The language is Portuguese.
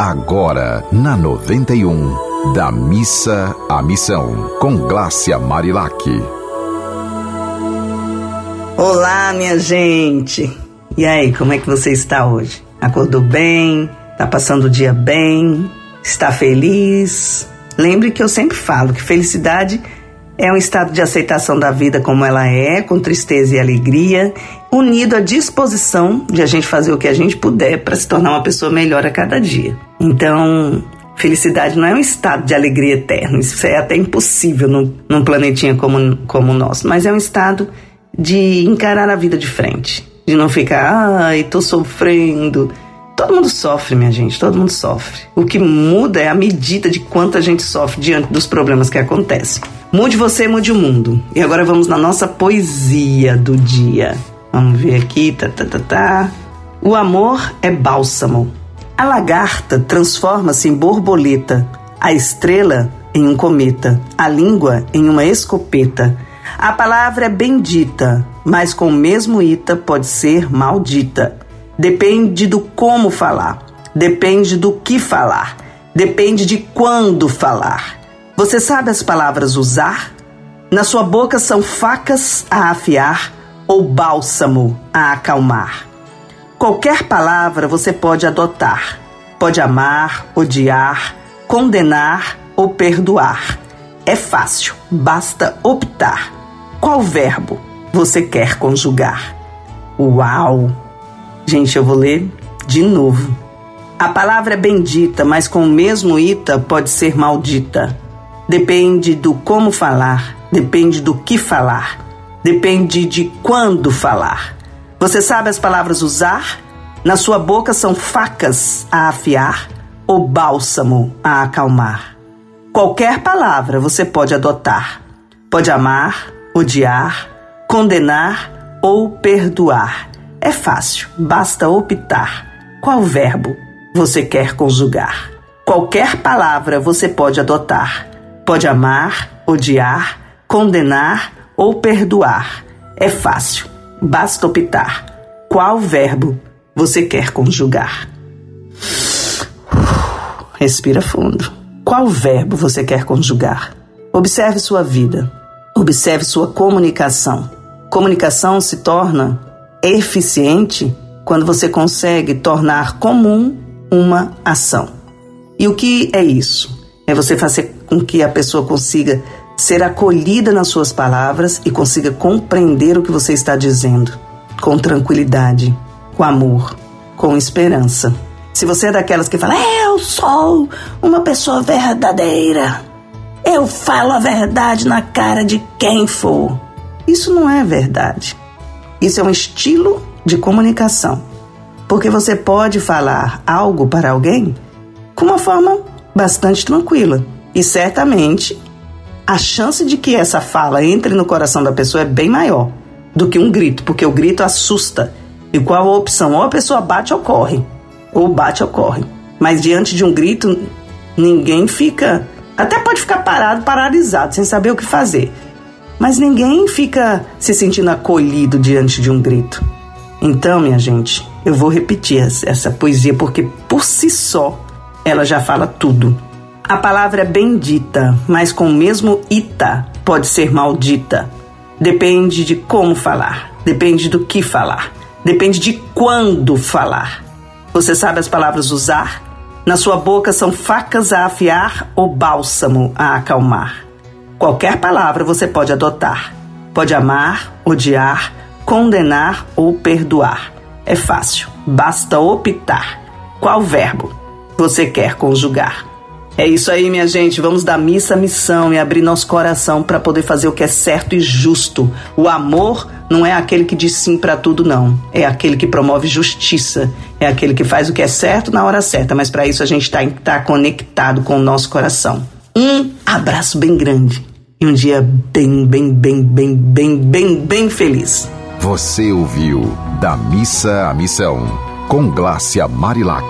agora na 91, da missa à missão, com Glácia Marilac. Olá, minha gente. E aí, como é que você está hoje? Acordou bem? Tá passando o dia bem? Está feliz? Lembre que eu sempre falo que felicidade é um estado de aceitação da vida como ela é, com tristeza e alegria, unido à disposição de a gente fazer o que a gente puder para se tornar uma pessoa melhor a cada dia. Então, felicidade não é um estado de alegria eterno, isso é até impossível num, num planetinha como, como o nosso, mas é um estado de encarar a vida de frente, de não ficar, ai, tô sofrendo Todo mundo sofre, minha gente, todo mundo sofre. O que muda é a medida de quanto a gente sofre diante dos problemas que acontecem. Mude você, mude o mundo. E agora vamos na nossa poesia do dia. Vamos ver aqui, tá, tá, tá, tá. O amor é bálsamo. A lagarta transforma-se em borboleta, a estrela em um cometa, a língua em uma escopeta. A palavra é bendita, mas com o mesmo ita pode ser maldita. Depende do como falar, depende do que falar, depende de quando falar. Você sabe as palavras usar? Na sua boca são facas a afiar ou bálsamo a acalmar. Qualquer palavra você pode adotar. Pode amar, odiar, condenar ou perdoar. É fácil, basta optar. Qual verbo você quer conjugar? Uau! Gente, eu vou ler de novo. A palavra é bendita, mas com o mesmo ita pode ser maldita. Depende do como falar, depende do que falar, depende de quando falar. Você sabe as palavras usar? Na sua boca são facas a afiar ou bálsamo a acalmar. Qualquer palavra você pode adotar. Pode amar, odiar, condenar ou perdoar. É fácil, basta optar. Qual verbo você quer conjugar? Qualquer palavra você pode adotar. Pode amar, odiar, condenar ou perdoar. É fácil, basta optar. Qual verbo você quer conjugar? Respira fundo. Qual verbo você quer conjugar? Observe sua vida. Observe sua comunicação. Comunicação se torna eficiente quando você consegue tornar comum uma ação. E o que é isso? É você fazer com que a pessoa consiga ser acolhida nas suas palavras e consiga compreender o que você está dizendo com tranquilidade, com amor, com esperança. Se você é daquelas que fala, eu sou uma pessoa verdadeira, eu falo a verdade na cara de quem for. Isso não é verdade. Isso é um estilo de comunicação. Porque você pode falar algo para alguém com uma forma bastante tranquila. E certamente a chance de que essa fala entre no coração da pessoa é bem maior do que um grito, porque o grito assusta. E qual a opção? Ou a pessoa bate ou corre. Ou bate ou corre. Mas diante de um grito, ninguém fica. Até pode ficar parado, paralisado, sem saber o que fazer mas ninguém fica se sentindo acolhido diante de um grito. Então, minha gente, eu vou repetir essa poesia porque por si só ela já fala tudo. A palavra é bendita, mas com o mesmo ita pode ser maldita. Depende de como falar, depende do que falar, depende de quando falar. Você sabe as palavras usar? Na sua boca são facas a afiar ou bálsamo a acalmar. Qualquer palavra você pode adotar. Pode amar, odiar, condenar ou perdoar. É fácil, basta optar. Qual verbo você quer conjugar? É isso aí, minha gente. Vamos dar missa à missão e abrir nosso coração para poder fazer o que é certo e justo. O amor não é aquele que diz sim para tudo, não. É aquele que promove justiça. É aquele que faz o que é certo na hora certa. Mas para isso a gente está tá conectado com o nosso coração. Um abraço bem grande e um dia bem, bem, bem, bem, bem, bem, bem feliz. Você ouviu Da Missa à Missão, com Glácia Marilac.